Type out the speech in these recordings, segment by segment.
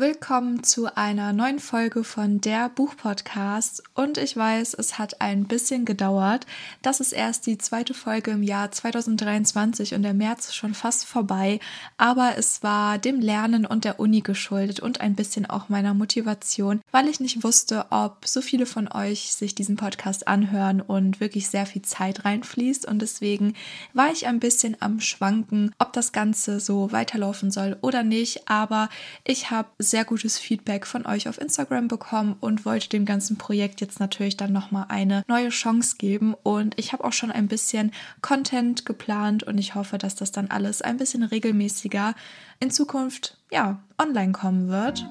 Willkommen zu einer neuen Folge von der Buchpodcast. Und ich weiß, es hat ein bisschen gedauert. Das ist erst die zweite Folge im Jahr 2023 und der März ist schon fast vorbei. Aber es war dem Lernen und der Uni geschuldet und ein bisschen auch meiner Motivation, weil ich nicht wusste, ob so viele von euch sich diesen Podcast anhören und wirklich sehr viel Zeit reinfließt. Und deswegen war ich ein bisschen am Schwanken, ob das Ganze so weiterlaufen soll oder nicht. Aber ich habe sehr gutes Feedback von euch auf Instagram bekommen und wollte dem ganzen Projekt jetzt natürlich dann nochmal eine neue Chance geben. Und ich habe auch schon ein bisschen Content geplant und ich hoffe, dass das dann alles ein bisschen regelmäßiger in Zukunft ja online kommen wird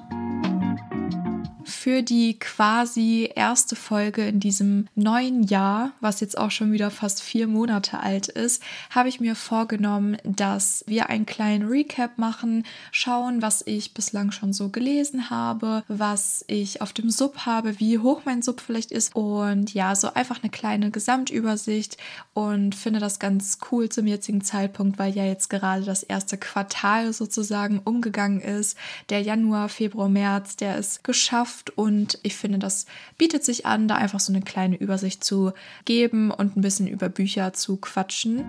für die quasi erste Folge in diesem neuen Jahr, was jetzt auch schon wieder fast vier Monate alt ist, habe ich mir vorgenommen, dass wir einen kleinen Recap machen, schauen, was ich bislang schon so gelesen habe, was ich auf dem Sub habe, wie hoch mein Sub vielleicht ist und ja, so einfach eine kleine Gesamtübersicht und finde das ganz cool zum jetzigen Zeitpunkt, weil ja jetzt gerade das erste Quartal sozusagen umgegangen ist. Der Januar, Februar, März, der ist geschafft Zukunft und ich finde, das bietet sich an, da einfach so eine kleine Übersicht zu geben und ein bisschen über Bücher zu quatschen.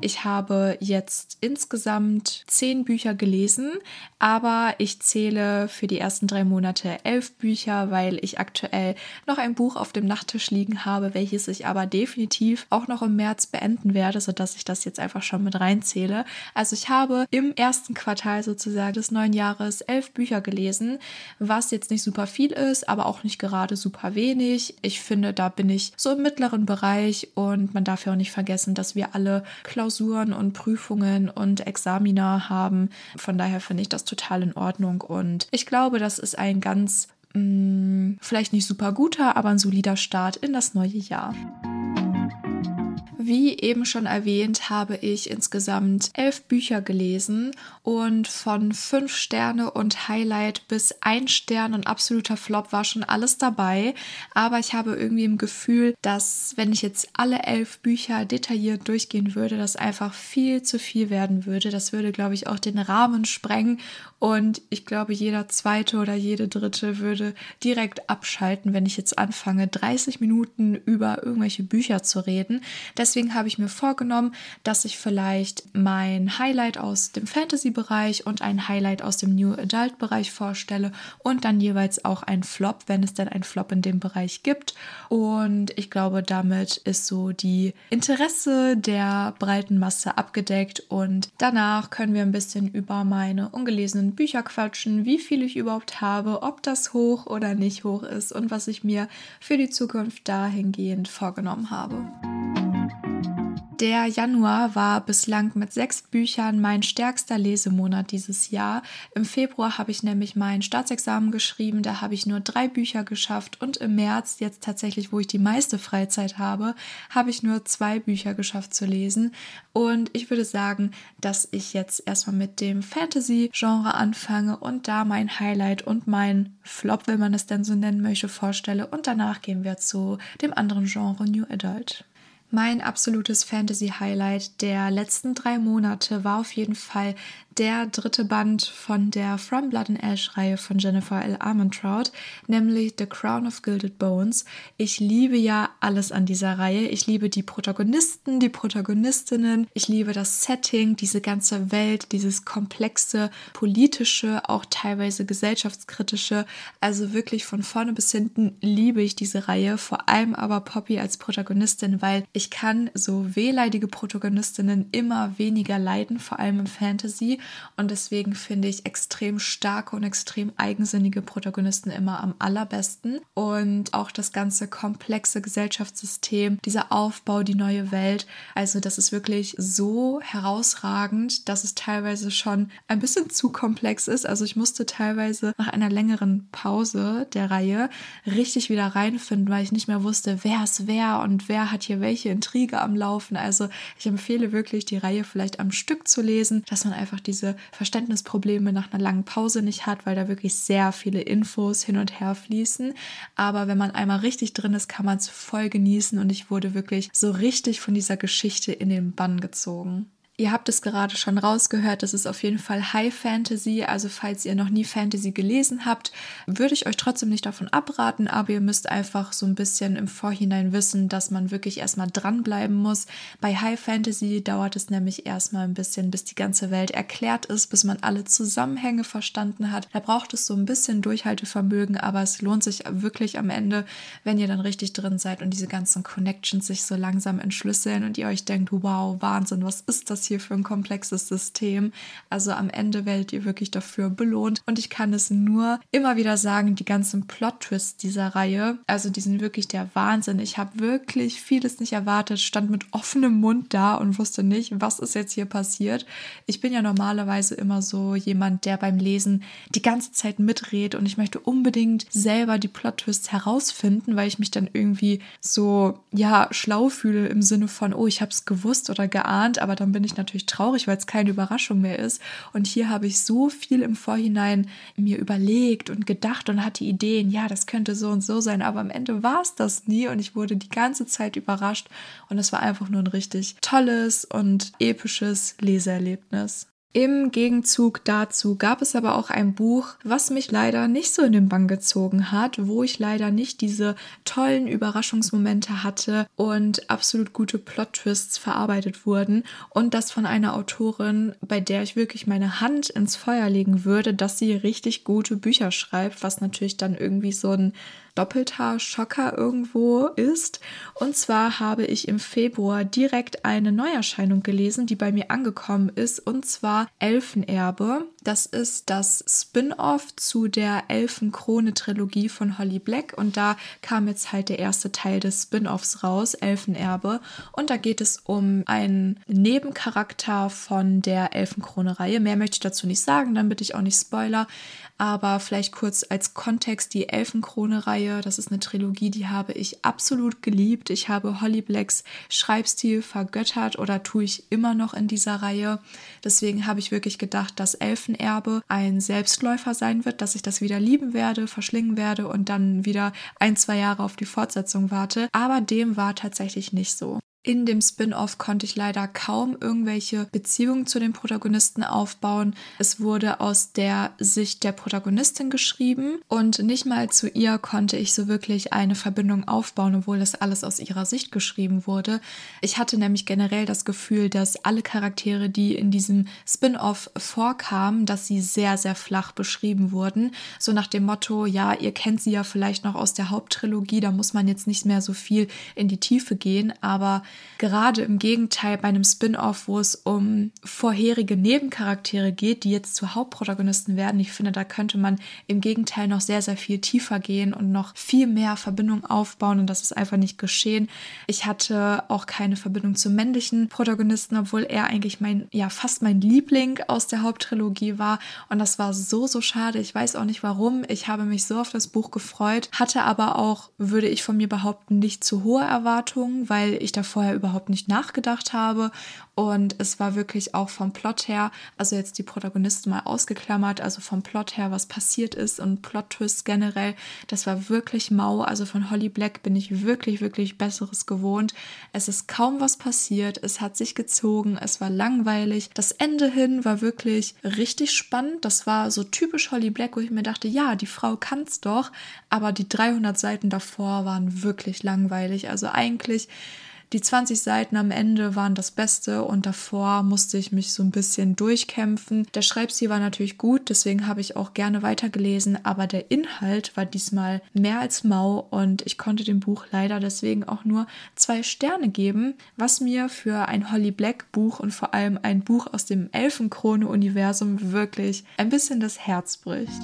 Ich habe jetzt insgesamt zehn Bücher gelesen, aber ich zähle für die ersten drei Monate elf Bücher, weil ich aktuell noch ein Buch auf dem Nachttisch liegen habe, welches ich aber definitiv auch noch im März beenden werde, sodass ich das jetzt einfach schon mit reinzähle. Also ich habe im ersten Quartal sozusagen des neuen Jahres elf Bücher gelesen, was jetzt nicht super viel ist, aber auch nicht gerade super wenig. Ich finde, da bin ich so im mittleren Bereich und man darf ja auch nicht vergessen, dass wir alle Klausuren Klausuren und Prüfungen und Examina haben. Von daher finde ich das total in Ordnung und ich glaube, das ist ein ganz mh, mm, vielleicht nicht super guter, aber ein solider Start in das neue Jahr. Wie eben schon erwähnt, habe ich insgesamt elf Bücher gelesen und von fünf Sterne und Highlight bis ein Stern und absoluter Flop war schon alles dabei. Aber ich habe irgendwie im Gefühl, dass wenn ich jetzt alle elf Bücher detailliert durchgehen würde, das einfach viel zu viel werden würde. Das würde, glaube ich, auch den Rahmen sprengen und ich glaube, jeder zweite oder jede dritte würde direkt abschalten, wenn ich jetzt anfange, 30 Minuten über irgendwelche Bücher zu reden. Deswegen deswegen habe ich mir vorgenommen, dass ich vielleicht mein Highlight aus dem Fantasy-Bereich und ein Highlight aus dem New Adult-Bereich vorstelle und dann jeweils auch ein Flop, wenn es denn ein Flop in dem Bereich gibt. Und ich glaube, damit ist so die Interesse der breiten Masse abgedeckt und danach können wir ein bisschen über meine ungelesenen Bücher quatschen, wie viel ich überhaupt habe, ob das hoch oder nicht hoch ist und was ich mir für die Zukunft dahingehend vorgenommen habe. Der Januar war bislang mit sechs Büchern mein stärkster Lesemonat dieses Jahr. Im Februar habe ich nämlich mein Staatsexamen geschrieben, da habe ich nur drei Bücher geschafft und im März, jetzt tatsächlich, wo ich die meiste Freizeit habe, habe ich nur zwei Bücher geschafft zu lesen. Und ich würde sagen, dass ich jetzt erstmal mit dem Fantasy-Genre anfange und da mein Highlight und mein Flop, wenn man es denn so nennen möchte, vorstelle. Und danach gehen wir zu dem anderen Genre New Adult. Mein absolutes Fantasy-Highlight der letzten drei Monate war auf jeden Fall der dritte Band von der From Blood and Ash-Reihe von Jennifer L. Armentrout, nämlich The Crown of Gilded Bones. Ich liebe ja alles an dieser Reihe. Ich liebe die Protagonisten, die Protagonistinnen. Ich liebe das Setting, diese ganze Welt, dieses komplexe, politische, auch teilweise gesellschaftskritische. Also wirklich von vorne bis hinten liebe ich diese Reihe. Vor allem aber Poppy als Protagonistin, weil ich kann so wehleidige Protagonistinnen immer weniger leiden, vor allem im Fantasy. Und deswegen finde ich extrem starke und extrem eigensinnige Protagonisten immer am allerbesten. Und auch das ganze komplexe Gesellschaftssystem, dieser Aufbau, die neue Welt. Also das ist wirklich so herausragend, dass es teilweise schon ein bisschen zu komplex ist. Also ich musste teilweise nach einer längeren Pause der Reihe richtig wieder reinfinden, weil ich nicht mehr wusste, wer ist wer und wer hat hier welche Intrige am Laufen. Also ich empfehle wirklich, die Reihe vielleicht am Stück zu lesen, dass man einfach diese diese Verständnisprobleme nach einer langen Pause nicht hat, weil da wirklich sehr viele Infos hin und her fließen. Aber wenn man einmal richtig drin ist, kann man es voll genießen und ich wurde wirklich so richtig von dieser Geschichte in den Bann gezogen. Ihr habt es gerade schon rausgehört, das ist auf jeden Fall High Fantasy. Also falls ihr noch nie Fantasy gelesen habt, würde ich euch trotzdem nicht davon abraten, aber ihr müsst einfach so ein bisschen im Vorhinein wissen, dass man wirklich erstmal dranbleiben muss. Bei High Fantasy dauert es nämlich erstmal ein bisschen, bis die ganze Welt erklärt ist, bis man alle Zusammenhänge verstanden hat. Da braucht es so ein bisschen Durchhaltevermögen, aber es lohnt sich wirklich am Ende, wenn ihr dann richtig drin seid und diese ganzen Connections sich so langsam entschlüsseln und ihr euch denkt, wow, Wahnsinn, was ist das hier für ein komplexes System? Also am Ende werdet ihr wirklich dafür belohnt und ich kann es nur immer wieder sagen, die ganzen Plot-Twists dieser Reihe, also die sind wirklich der Wahnsinn. Ich habe wirklich vieles nicht erwartet, stand mit offenem Mund da und wusste nicht, was ist jetzt hier passiert. Ich bin ja normalerweise immer so jemand, der beim Lesen die ganze Zeit mitredet und ich möchte unbedingt selber die Plot-Twists herausfinden, weil ich mich dann irgendwie so, ja, schlau fühle im Sinne von, oh, ich habe es gewusst oder geahnt, aber dann bin ich natürlich traurig, weil es keine Überraschung mehr ist. Und hier habe ich so viel im Vorhinein mir überlegt und gedacht und hatte Ideen, ja, das könnte so und so sein, aber am Ende war es das nie und ich wurde die ganze Zeit überrascht und es war einfach nur ein richtig tolles und episches Leseerlebnis. Im Gegenzug dazu gab es aber auch ein Buch, was mich leider nicht so in den Bann gezogen hat, wo ich leider nicht diese tollen Überraschungsmomente hatte und absolut gute Plot-Twists verarbeitet wurden und das von einer Autorin, bei der ich wirklich meine Hand ins Feuer legen würde, dass sie richtig gute Bücher schreibt, was natürlich dann irgendwie so ein doppelter Schocker irgendwo ist. Und zwar habe ich im Februar direkt eine Neuerscheinung gelesen, die bei mir angekommen ist, und zwar Elfenerbe. Das ist das Spin-off zu der Elfenkrone-Trilogie von Holly Black und da kam jetzt halt der erste Teil des Spin-offs raus, Elfenerbe. Und da geht es um einen Nebencharakter von der Elfenkrone-Reihe. Mehr möchte ich dazu nicht sagen, dann bitte ich auch nicht Spoiler. Aber vielleicht kurz als Kontext die Elfenkrone-Reihe. Das ist eine Trilogie, die habe ich absolut geliebt. Ich habe Holly Blacks Schreibstil vergöttert oder tue ich immer noch in dieser Reihe. Deswegen habe ich wirklich gedacht, dass Elfenerbe ein Selbstläufer sein wird, dass ich das wieder lieben werde, verschlingen werde und dann wieder ein, zwei Jahre auf die Fortsetzung warte. Aber dem war tatsächlich nicht so. In dem Spin-off konnte ich leider kaum irgendwelche Beziehungen zu den Protagonisten aufbauen. Es wurde aus der Sicht der Protagonistin geschrieben und nicht mal zu ihr konnte ich so wirklich eine Verbindung aufbauen, obwohl das alles aus ihrer Sicht geschrieben wurde. Ich hatte nämlich generell das Gefühl, dass alle Charaktere, die in diesem Spin-off vorkamen, dass sie sehr, sehr flach beschrieben wurden. So nach dem Motto, ja, ihr kennt sie ja vielleicht noch aus der Haupttrilogie, da muss man jetzt nicht mehr so viel in die Tiefe gehen, aber Gerade im Gegenteil bei einem Spin-off, wo es um vorherige Nebencharaktere geht, die jetzt zu Hauptprotagonisten werden. Ich finde, da könnte man im Gegenteil noch sehr, sehr viel tiefer gehen und noch viel mehr Verbindung aufbauen und das ist einfach nicht geschehen. Ich hatte auch keine Verbindung zum männlichen Protagonisten, obwohl er eigentlich mein, ja, fast mein Liebling aus der Haupttrilogie war und das war so, so schade. Ich weiß auch nicht warum. Ich habe mich so auf das Buch gefreut, hatte aber auch, würde ich von mir behaupten, nicht zu hohe Erwartungen, weil ich davor vorher überhaupt nicht nachgedacht habe. Und es war wirklich auch vom Plot her, also jetzt die Protagonisten mal ausgeklammert, also vom Plot her, was passiert ist und Plot-Twists generell, das war wirklich mau. Also von Holly Black bin ich wirklich, wirklich Besseres gewohnt. Es ist kaum was passiert, es hat sich gezogen, es war langweilig. Das Ende hin war wirklich richtig spannend. Das war so typisch Holly Black, wo ich mir dachte, ja, die Frau kann's doch, aber die 300 Seiten davor waren wirklich langweilig. Also eigentlich die 20 Seiten am Ende waren das Beste und davor musste ich mich so ein bisschen durchkämpfen. Der Schreibstil war natürlich gut, deswegen habe ich auch gerne weitergelesen, aber der Inhalt war diesmal mehr als mau und ich konnte dem Buch leider deswegen auch nur zwei Sterne geben, was mir für ein Holly Black Buch und vor allem ein Buch aus dem Elfenkrone-Universum wirklich ein bisschen das Herz bricht.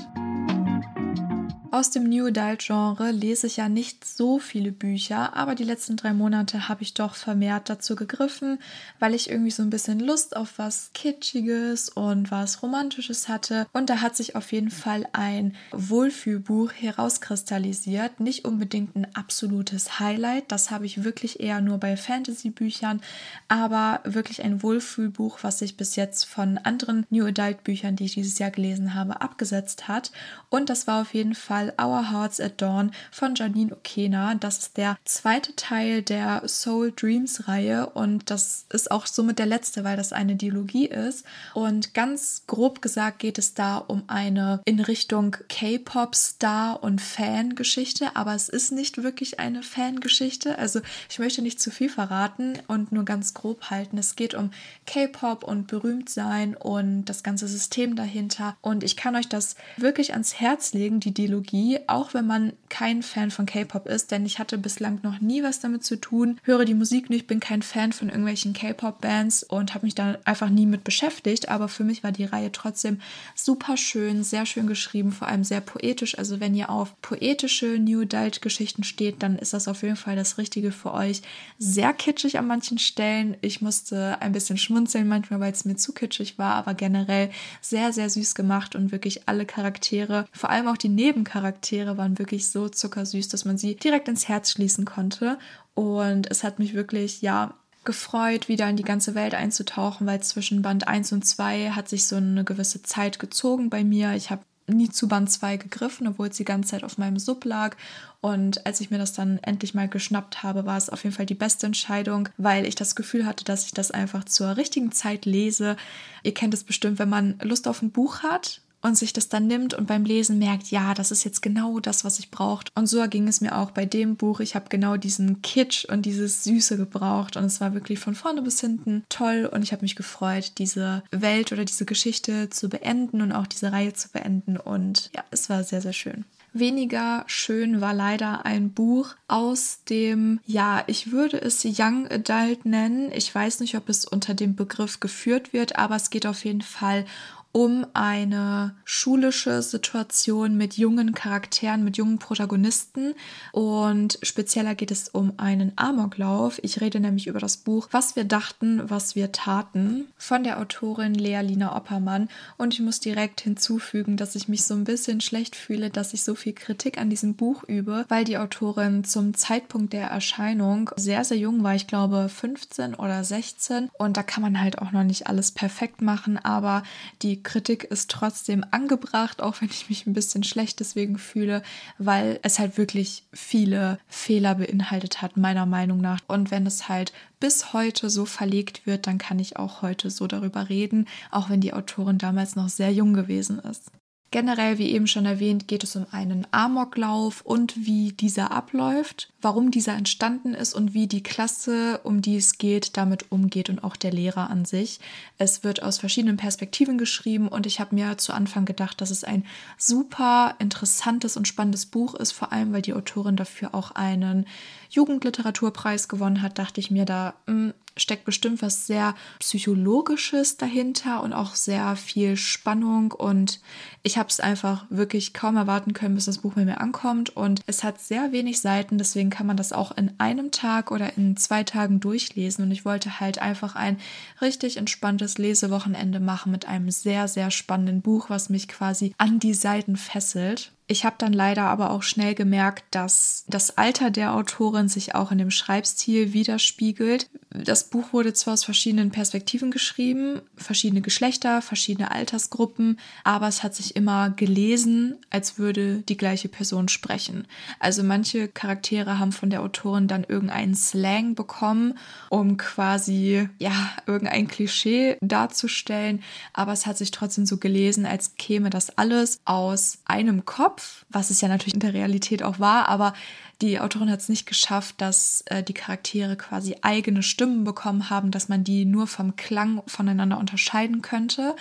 Aus dem New Adult Genre lese ich ja nicht so viele Bücher, aber die letzten drei Monate habe ich doch vermehrt dazu gegriffen, weil ich irgendwie so ein bisschen Lust auf was Kitschiges und was Romantisches hatte. Und da hat sich auf jeden Fall ein Wohlfühlbuch herauskristallisiert. Nicht unbedingt ein absolutes Highlight, das habe ich wirklich eher nur bei Fantasy-Büchern, aber wirklich ein Wohlfühlbuch, was sich bis jetzt von anderen New Adult Büchern, die ich dieses Jahr gelesen habe, abgesetzt hat. Und das war auf jeden Fall Fall Our Hearts at Dawn von Janine Okena. Das ist der zweite Teil der Soul Dreams Reihe und das ist auch somit der letzte, weil das eine Dialogie ist. Und ganz grob gesagt geht es da um eine in Richtung K-Pop-Star und Fangeschichte, aber es ist nicht wirklich eine Fangeschichte. Also ich möchte nicht zu viel verraten und nur ganz grob halten. Es geht um K-Pop und Berühmtsein und das ganze System dahinter. Und ich kann euch das wirklich ans Herz legen, die Dialogie, auch wenn man kein Fan von K-Pop ist, denn ich hatte bislang noch nie was damit zu tun, höre die Musik nicht, bin kein Fan von irgendwelchen K-Pop-Bands und habe mich da einfach nie mit beschäftigt. Aber für mich war die Reihe trotzdem super schön, sehr schön geschrieben, vor allem sehr poetisch. Also wenn ihr auf poetische New Adult-Geschichten steht, dann ist das auf jeden Fall das Richtige für euch. Sehr kitschig an manchen Stellen. Ich musste ein bisschen schmunzeln manchmal, weil es mir zu kitschig war, aber generell sehr, sehr süß gemacht und wirklich alle Charaktere, vor allem auch die Nebencharaktere, waren wirklich so zuckersüß, dass man sie direkt ins Herz schließen konnte. Und es hat mich wirklich, ja, gefreut, wieder in die ganze Welt einzutauchen, weil zwischen Band 1 und 2 hat sich so eine gewisse Zeit gezogen bei mir. Ich habe nie zu Band 2 gegriffen, obwohl es die ganze Zeit auf meinem Sub lag. Und als ich mir das dann endlich mal geschnappt habe, war es auf jeden Fall die beste Entscheidung, weil ich das Gefühl hatte, dass ich das einfach zur richtigen Zeit lese. Ihr kennt es bestimmt, wenn man Lust auf ein Buch hat und sich das dann nimmt und beim Lesen merkt, ja, das ist jetzt genau das, was ich braucht. Und so ging es mir auch bei dem Buch. Ich habe genau diesen Kitsch und dieses Süße gebraucht und es war wirklich von vorne bis hinten toll und ich habe mich gefreut, diese Welt oder diese Geschichte zu beenden und auch diese Reihe zu beenden und ja, es war sehr, sehr schön. Weniger schön war leider ein Buch aus dem, ja, ich würde es Young Adult nennen. Ich weiß nicht, ob es unter dem Begriff geführt wird, aber es geht auf jeden Fall um eine schulische Situation mit jungen Charakteren, mit jungen Protagonisten. Und spezieller geht es um einen Amoklauf. Ich rede nämlich über das Buch Was wir dachten, was wir taten von der Autorin Lea Lina Oppermann. Und ich muss direkt hinzufügen, dass ich mich so ein bisschen schlecht fühle, dass ich so viel Kritik an diesem Buch übe, weil die Autorin zum Zeitpunkt der Erscheinung sehr, sehr jung war. Ich glaube 15 oder 16. Und da kann man halt auch noch nicht alles perfekt machen. Aber die Kritik ist trotzdem angebracht, auch wenn ich mich ein bisschen schlecht deswegen fühle, weil es halt wirklich viele Fehler beinhaltet hat, meiner Meinung nach. Und wenn es halt bis heute so verlegt wird, dann kann ich auch heute so darüber reden, auch wenn die Autorin damals noch sehr jung gewesen ist. Generell, wie eben schon erwähnt, geht es um einen Amoklauf und wie dieser abläuft, warum dieser entstanden ist und wie die Klasse, um die es geht, damit umgeht und auch der Lehrer an sich. Es wird aus verschiedenen Perspektiven geschrieben und ich habe mir zu Anfang gedacht, dass es ein super interessantes und spannendes Buch ist, vor allem weil die Autorin dafür auch einen Jugendliteraturpreis gewonnen hat, dachte ich mir da, mh, hm, steckt bestimmt was sehr Psychologisches dahinter und auch sehr viel Spannung. Und ich habe es einfach wirklich kaum erwarten können, bis das Buch bei mir ankommt. Und es hat sehr wenig Seiten, deswegen kann man das auch in einem Tag oder in zwei Tagen durchlesen. Und ich wollte halt einfach ein richtig entspanntes Lesewochenende machen mit einem sehr, sehr spannenden Buch, was mich quasi an die Seiten fesselt. Ich habe dann leider aber auch schnell gemerkt, dass das Alter der Autorin sich auch in dem Schreibstil widerspiegelt. Das Buch wurde zwar aus verschiedenen Perspektiven geschrieben, verschiedene Geschlechter, verschiedene Altersgruppen, aber es hat sich immer gelesen, als würde die gleiche Person sprechen. Also manche Charaktere haben von der Autorin dann irgendeinen Slang bekommen, um quasi ja irgendein Klischee darzustellen, aber es hat sich trotzdem so gelesen, als käme das alles aus einem Kopf Kopf, was es ja natürlich in der Realität auch war, aber die Autorin hat es nicht geschafft, dass äh, die Charaktere quasi eigene Stimmen bekommen haben, dass man die nur vom Klang voneinander unterscheiden könnte.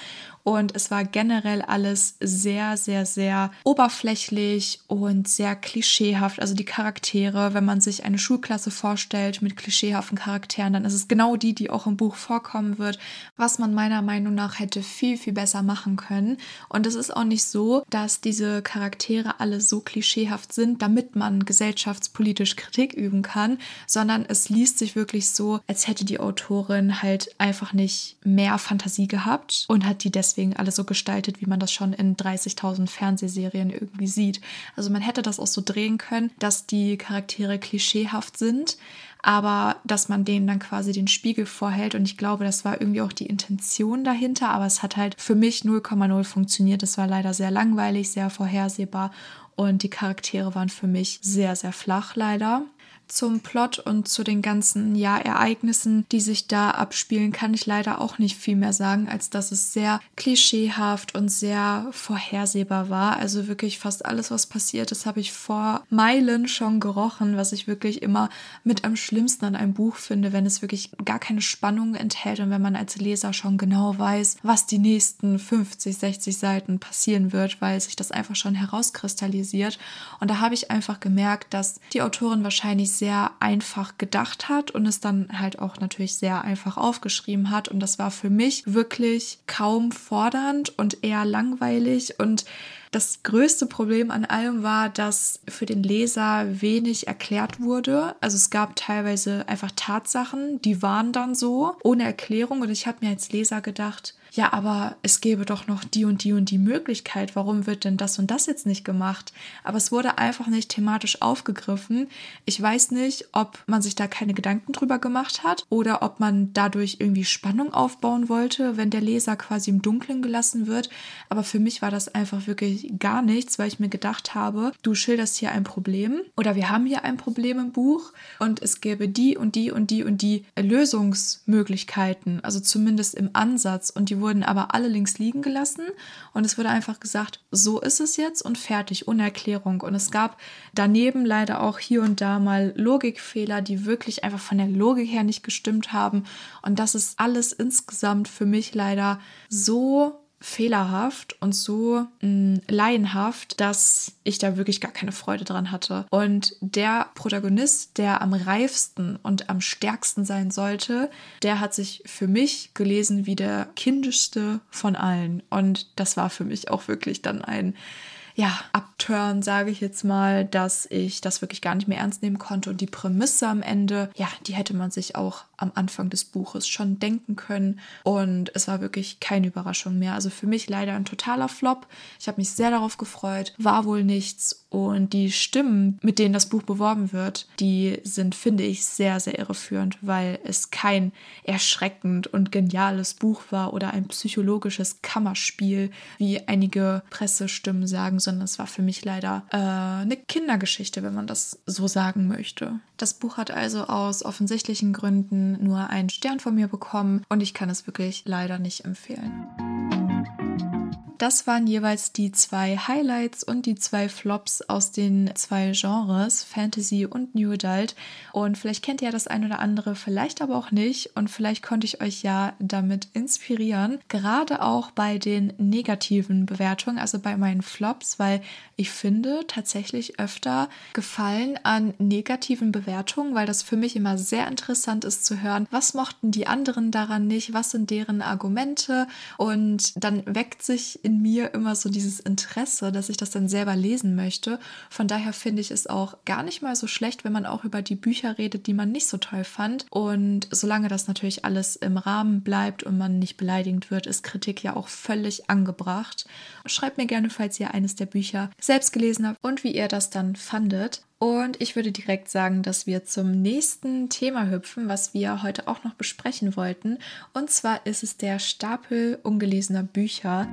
Und es war generell alles sehr, sehr, sehr oberflächlich und sehr klischeehaft. Also die Charaktere, wenn man sich eine Schulklasse vorstellt mit klischeehaften Charakteren, dann ist es genau die, die auch im Buch vorkommen wird, was man meiner Meinung nach hätte viel, viel besser machen können. Und es ist auch nicht so, dass diese Charaktere alle so klischeehaft sind, damit man gesellschaftspolitisch Kritik üben kann, sondern es liest sich wirklich so, als hätte die Autorin halt einfach nicht mehr Fantasie gehabt und hat die deswegen deswegen alles so gestaltet, wie man das schon in 30.000 Fernsehserien irgendwie sieht. Also man hätte das auch so drehen können, dass die Charaktere klischeehaft sind, aber dass man denen dann quasi den Spiegel vorhält. Und ich glaube, das war irgendwie auch die Intention dahinter, aber es hat halt für mich 0,0 funktioniert. Es war leider sehr langweilig, sehr vorhersehbar und die Charaktere waren für mich sehr, sehr flach leider. Zum Plot und zu den ganzen ja, Ereignissen, die sich da abspielen, kann ich leider auch nicht viel mehr sagen, als dass es sehr klischeehaft und sehr vorhersehbar war. Also wirklich fast alles, was passiert ist, habe ich vor Meilen schon gerochen, was ich wirklich immer mit am schlimmsten an einem Buch finde, wenn es wirklich gar keine Spannung enthält und wenn man als Leser schon genau weiß, was die nächsten 50, 60 Seiten passieren wird, weil sich das einfach schon herauskristallisiert. Und da habe ich einfach gemerkt, dass die Autorin wahrscheinlich sehr sehr einfach gedacht hat und es dann halt auch natürlich sehr einfach aufgeschrieben hat. Und das war für mich wirklich kaum fordernd und eher langweilig und das größte Problem an allem war, dass für den Leser wenig erklärt wurde. Also es gab teilweise einfach Tatsachen, die waren dann so, ohne Erklärung. Und ich habe mir als Leser gedacht, ja, aber es gäbe doch noch die und die und die Möglichkeit. Warum wird denn das und das jetzt nicht gemacht? Aber es wurde einfach nicht thematisch aufgegriffen. Ich weiß nicht, ob man sich da keine Gedanken drüber gemacht hat oder ob man dadurch irgendwie Spannung aufbauen wollte, wenn der Leser quasi im Dunkeln gelassen wird. Aber für mich war das einfach wirklich gar nichts, weil ich mir gedacht habe, du schilderst hier ein Problem oder wir haben hier ein Problem im Buch und es gäbe die und die und die und die Lösungsmöglichkeiten, also zumindest im Ansatz und die wurden aber alle links liegen gelassen und es wurde einfach gesagt, so ist es jetzt und fertig, ohne Erklärung. Und es gab daneben leider auch hier und da mal Logikfehler, die wirklich einfach von der Logik her nicht gestimmt haben. Und das ist alles insgesamt für mich leider so fehlerhaft und so mh, mm, laienhaft, dass ich da wirklich gar keine Freude dran hatte. Und der Protagonist, der am reifsten und am stärksten sein sollte, der hat sich für mich gelesen wie der kindischste von allen. Und das war für mich auch wirklich dann ein ja, Upturn, sage ich jetzt mal, dass ich das wirklich gar nicht mehr ernst nehmen konnte. Und die Prämisse am Ende, ja, die hätte man sich auch am Anfang des Buches schon denken können. Und es war wirklich keine Überraschung mehr. Also für mich leider ein totaler Flop. Ich habe mich sehr darauf gefreut, war wohl nichts. Und die Stimmen, mit denen das Buch beworben wird, die sind, finde ich, sehr, sehr irreführend, weil es kein erschreckend und geniales Buch war oder ein psychologisches Kammerspiel, wie einige Pressestimmen sagen, sondern es war für mich leider äh, eine Kindergeschichte, wenn man das so sagen möchte. Das Buch hat also aus offensichtlichen Gründen nur einen Stern von mir bekommen und ich kann es wirklich leider nicht empfehlen. Das waren jeweils die zwei Highlights und die zwei Flops aus den zwei Genres, Fantasy und New Adult. Und vielleicht kennt ihr das ein oder andere, vielleicht aber auch nicht. Und vielleicht konnte ich euch ja damit inspirieren, gerade auch bei den negativen Bewertungen, also bei meinen Flops, weil ich finde tatsächlich öfter Gefallen an negativen Bewertungen, weil das für mich immer sehr interessant ist zu hören, was mochten die anderen daran nicht, was sind deren Argumente und dann weckt sich in in mir immer so dieses Interesse, dass ich das dann selber lesen möchte. Von daher finde ich es auch gar nicht mal so schlecht, wenn man auch über die Bücher redet, die man nicht so toll fand. Und solange das natürlich alles im Rahmen bleibt und man nicht beleidigend wird, ist Kritik ja auch völlig angebracht. Schreibt mir gerne, falls ihr eines der Bücher selbst gelesen habt und wie ihr das dann fandet. Und ich würde direkt sagen, dass wir zum nächsten Thema hüpfen, was wir heute auch noch besprechen wollten. Und zwar ist es der Stapel ungelesener Bücher.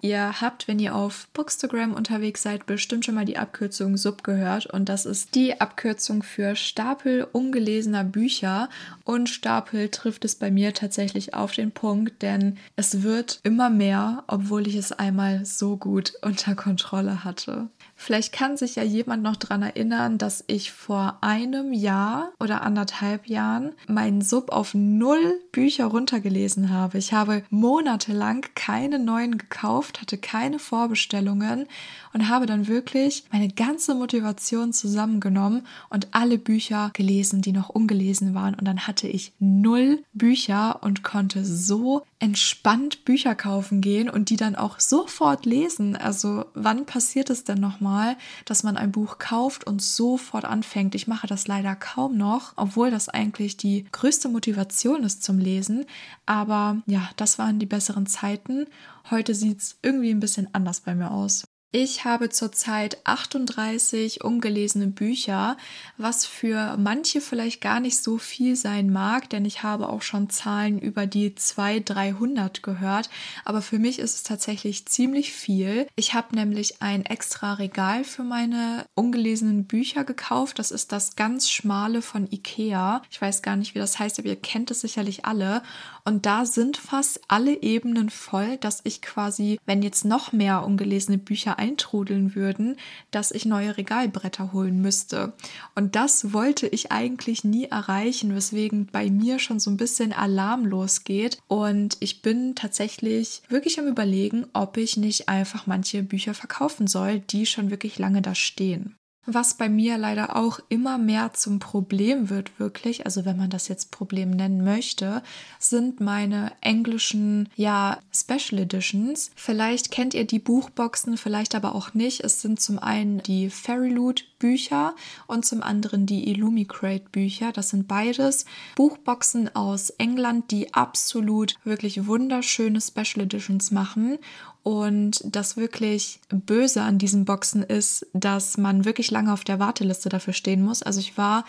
Ihr habt, wenn ihr auf Bookstagram unterwegs seid, bestimmt schon mal die Abkürzung SUB gehört. Und das ist die Abkürzung für Stapel ungelesener Bücher. Und Stapel trifft es bei mir tatsächlich auf den Punkt, denn es wird immer mehr, obwohl ich es einmal so gut unter Kontrolle hatte. Vielleicht kann sich ja jemand noch daran erinnern, dass ich vor einem Jahr oder anderthalb Jahren meinen Sub auf null Bücher runtergelesen habe. Ich habe monatelang keine neuen gekauft, hatte keine Vorbestellungen und habe dann wirklich meine ganze Motivation zusammengenommen und alle Bücher gelesen, die noch ungelesen waren. Und dann hatte ich null Bücher und konnte so entspannt Bücher kaufen gehen und die dann auch sofort lesen. Also wann passiert es denn nochmal, dass man ein Buch kauft und sofort anfängt? Ich mache das leider kaum noch, obwohl das eigentlich die größte Motivation ist zum Lesen. Aber ja, das waren die besseren Zeiten. Heute sieht es irgendwie ein bisschen anders bei mir aus. Ich habe zurzeit 38 ungelesene Bücher, was für manche vielleicht gar nicht so viel sein mag, denn ich habe auch schon Zahlen über die 200, 300 gehört. Aber für mich ist es tatsächlich ziemlich viel. Ich habe nämlich ein extra Regal für meine ungelesenen Bücher gekauft. Das ist das ganz schmale von Ikea. Ich weiß gar nicht, wie das heißt, aber ihr kennt es sicherlich alle. Und da sind fast alle Ebenen voll, dass ich quasi, wenn jetzt noch mehr ungelesene Bücher eintrudeln würden, dass ich neue Regalbretter holen müsste. Und das wollte ich eigentlich nie erreichen, weswegen bei mir schon so ein bisschen Alarm losgeht. Und ich bin tatsächlich wirklich am Überlegen, ob ich nicht einfach manche Bücher verkaufen soll, die schon wirklich lange da stehen. Was bei mir leider auch immer mehr zum Problem wird, wirklich, also wenn man das jetzt Problem nennen möchte, sind meine englischen, ja, Special Editions. Vielleicht kennt ihr die Buchboxen, vielleicht aber auch nicht. Es sind zum einen die Fairy Loot Bücher und zum anderen die Illumicrate Bücher. Das sind beides Buchboxen aus England, die absolut wirklich wunderschöne Special Editions machen und das wirklich Böse an diesen Boxen ist, dass man wirklich lange auf der Warteliste dafür stehen muss. Also ich war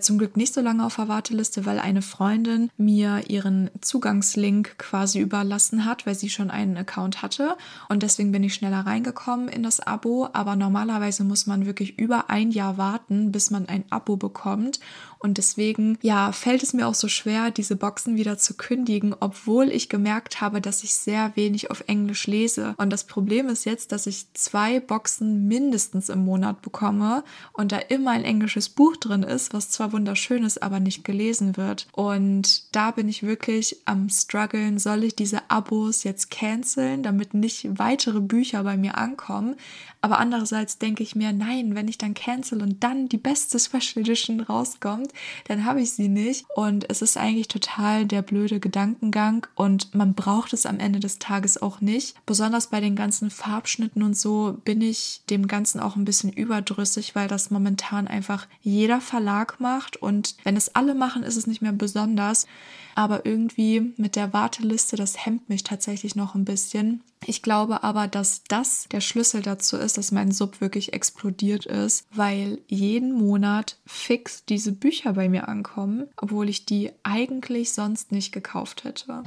zum Glück nicht so lange auf der Warteliste, weil eine Freundin mir ihren Zugangslink quasi überlassen hat, weil sie schon einen Account hatte. Und deswegen bin ich schneller reingekommen in das Abo. Aber normalerweise muss man wirklich über ein Jahr warten, bis man ein Abo bekommt. Und deswegen, ja, fällt es mir auch so schwer, diese Boxen wieder zu kündigen, obwohl ich gemerkt habe, dass ich sehr wenig auf Englisch lese. Und das Problem ist jetzt, dass ich zwei Boxen mindestens im Monat bekomme und da immer ein englisches Buch drin ist, was zwar wunderschön ist, aber nicht gelesen wird. Und da bin ich wirklich am struggeln, soll ich diese Abos jetzt canceln, damit nicht weitere Bücher bei mir ankommen. Aber andererseits denke ich mir, nein, wenn ich dann cancel und dann die beste Special Edition rauskommt, dann habe ich sie nicht. Und es ist eigentlich total der blöde Gedankengang und man braucht es am Ende des Tages auch nicht. Besonders bei den ganzen Farbschnitten und so bin ich dem Ganzen auch ein bisschen überdrüssig, weil das momentan einfach jeder Verlag macht. Und wenn es alle machen, ist es nicht mehr besonders. Aber irgendwie mit der Warteliste, das hemmt mich tatsächlich noch ein bisschen. Ich glaube aber, dass das der Schlüssel dazu ist, dass mein Sub wirklich explodiert ist, weil jeden Monat fix diese Bücher bei mir ankommen, obwohl ich die eigentlich sonst nicht gekauft hätte.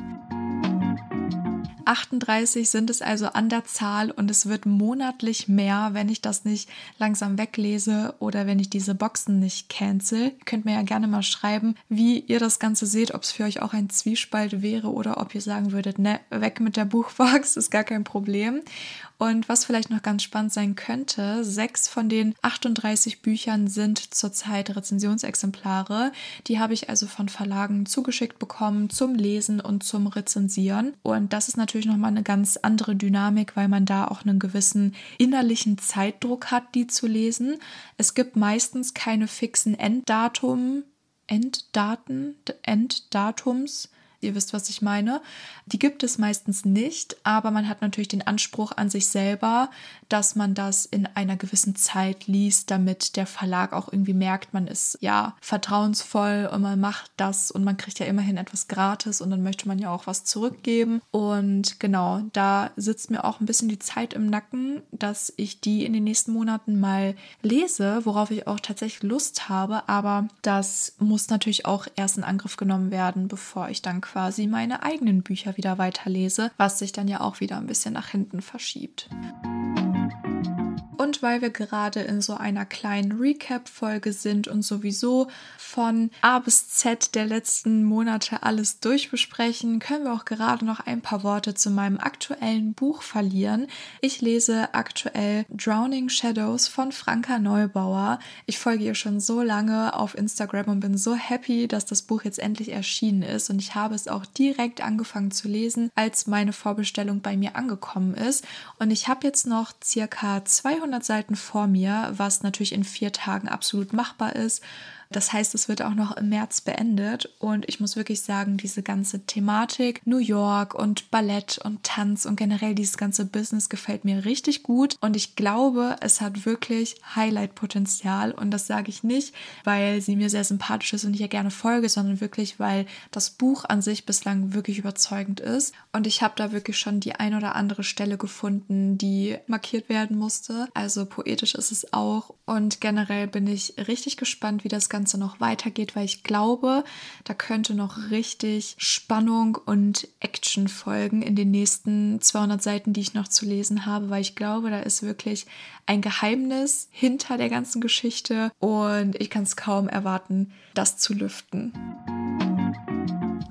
38 sind es also an der Zahl und es wird monatlich mehr, wenn ich das nicht langsam weglese oder wenn ich diese Boxen nicht cancel. Ihr könnt mir ja gerne mal schreiben, wie ihr das Ganze seht, ob es für euch auch ein Zwiespalt wäre oder ob ihr sagen würdet, ne, weg mit der Buchbox, ist gar kein Problem. Und was vielleicht noch ganz spannend sein könnte, sechs von den 38 Büchern sind zurzeit Rezensionsexemplare. Die habe ich also von Verlagen zugeschickt bekommen zum Lesen und zum Rezensieren. Und das ist natürlich nochmal eine ganz andere Dynamik, weil man da auch einen gewissen innerlichen Zeitdruck hat, die zu lesen. Es gibt meistens keine fixen Enddatum, Enddaten, Enddatums ihr wisst, was ich meine. Die gibt es meistens nicht, aber man hat natürlich den Anspruch an sich selber, dass man das in einer gewissen Zeit liest, damit der Verlag auch irgendwie merkt, man ist ja vertrauensvoll und man macht das und man kriegt ja immerhin etwas gratis und dann möchte man ja auch was zurückgeben. Und genau, da sitzt mir auch ein bisschen die Zeit im Nacken, dass ich die in den nächsten Monaten mal lese, worauf ich auch tatsächlich Lust habe, aber das muss natürlich auch erst in Angriff genommen werden, bevor ich dann quasi meine eigenen Bücher wieder weiterlese, was sich dann ja auch wieder ein bisschen nach hinten verschiebt. Und weil wir gerade in so einer kleinen Recap-Folge sind und sowieso von A bis Z der letzten Monate alles durchbesprechen, können wir auch gerade noch ein paar Worte zu meinem aktuellen Buch verlieren. Ich lese aktuell Drowning Shadows von Franka Neubauer. Ich folge ihr schon so lange auf Instagram und bin so happy, dass das Buch jetzt endlich erschienen ist. Und ich habe es auch direkt angefangen zu lesen, als meine Vorbestellung bei mir angekommen ist. Und ich habe jetzt noch circa 200 200 Seiten vor mir, was natürlich in vier Tagen absolut machbar ist. Das heißt, es wird auch noch im März beendet. Und ich muss wirklich sagen, diese ganze Thematik New York und Ballett und Tanz und generell dieses ganze Business gefällt mir richtig gut. Und ich glaube, es hat wirklich Highlight-Potenzial. Und das sage ich nicht, weil sie mir sehr sympathisch ist und ich ihr gerne folge, sondern wirklich, weil das Buch an sich bislang wirklich überzeugend ist. Und ich habe da wirklich schon die ein oder andere Stelle gefunden, die markiert werden musste. Also poetisch ist es auch. Und generell bin ich richtig gespannt, wie das Ganze noch weitergeht, weil ich glaube, da könnte noch richtig Spannung und Action folgen in den nächsten 200 Seiten, die ich noch zu lesen habe, weil ich glaube, da ist wirklich ein Geheimnis hinter der ganzen Geschichte und ich kann es kaum erwarten, das zu lüften.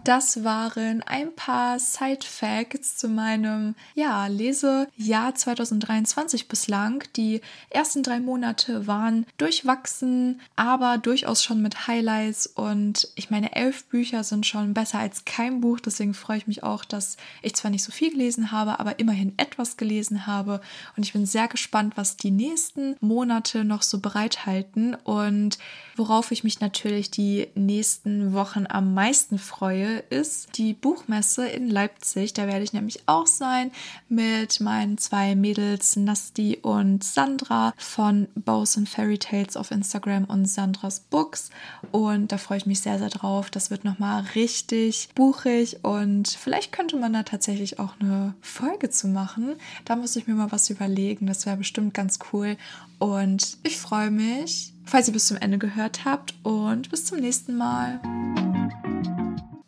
Das waren ein paar Side Facts zu meinem ja, Lesejahr 2023 bislang. Die ersten drei Monate waren durchwachsen, aber durchaus schon mit Highlights. Und ich meine, elf Bücher sind schon besser als kein Buch. Deswegen freue ich mich auch, dass ich zwar nicht so viel gelesen habe, aber immerhin etwas gelesen habe. Und ich bin sehr gespannt, was die nächsten Monate noch so bereithalten. Und worauf ich mich natürlich die nächsten Wochen am meisten freue, ist die Buchmesse in Leipzig. Da werde ich nämlich auch sein mit meinen zwei Mädels Nasti und Sandra von Bows and Fairy Tales auf Instagram und Sandras Books. Und da freue ich mich sehr, sehr drauf. Das wird nochmal richtig buchig und vielleicht könnte man da tatsächlich auch eine Folge zu machen. Da muss ich mir mal was überlegen. Das wäre bestimmt ganz cool. Und ich freue mich, falls ihr bis zum Ende gehört habt und bis zum nächsten Mal.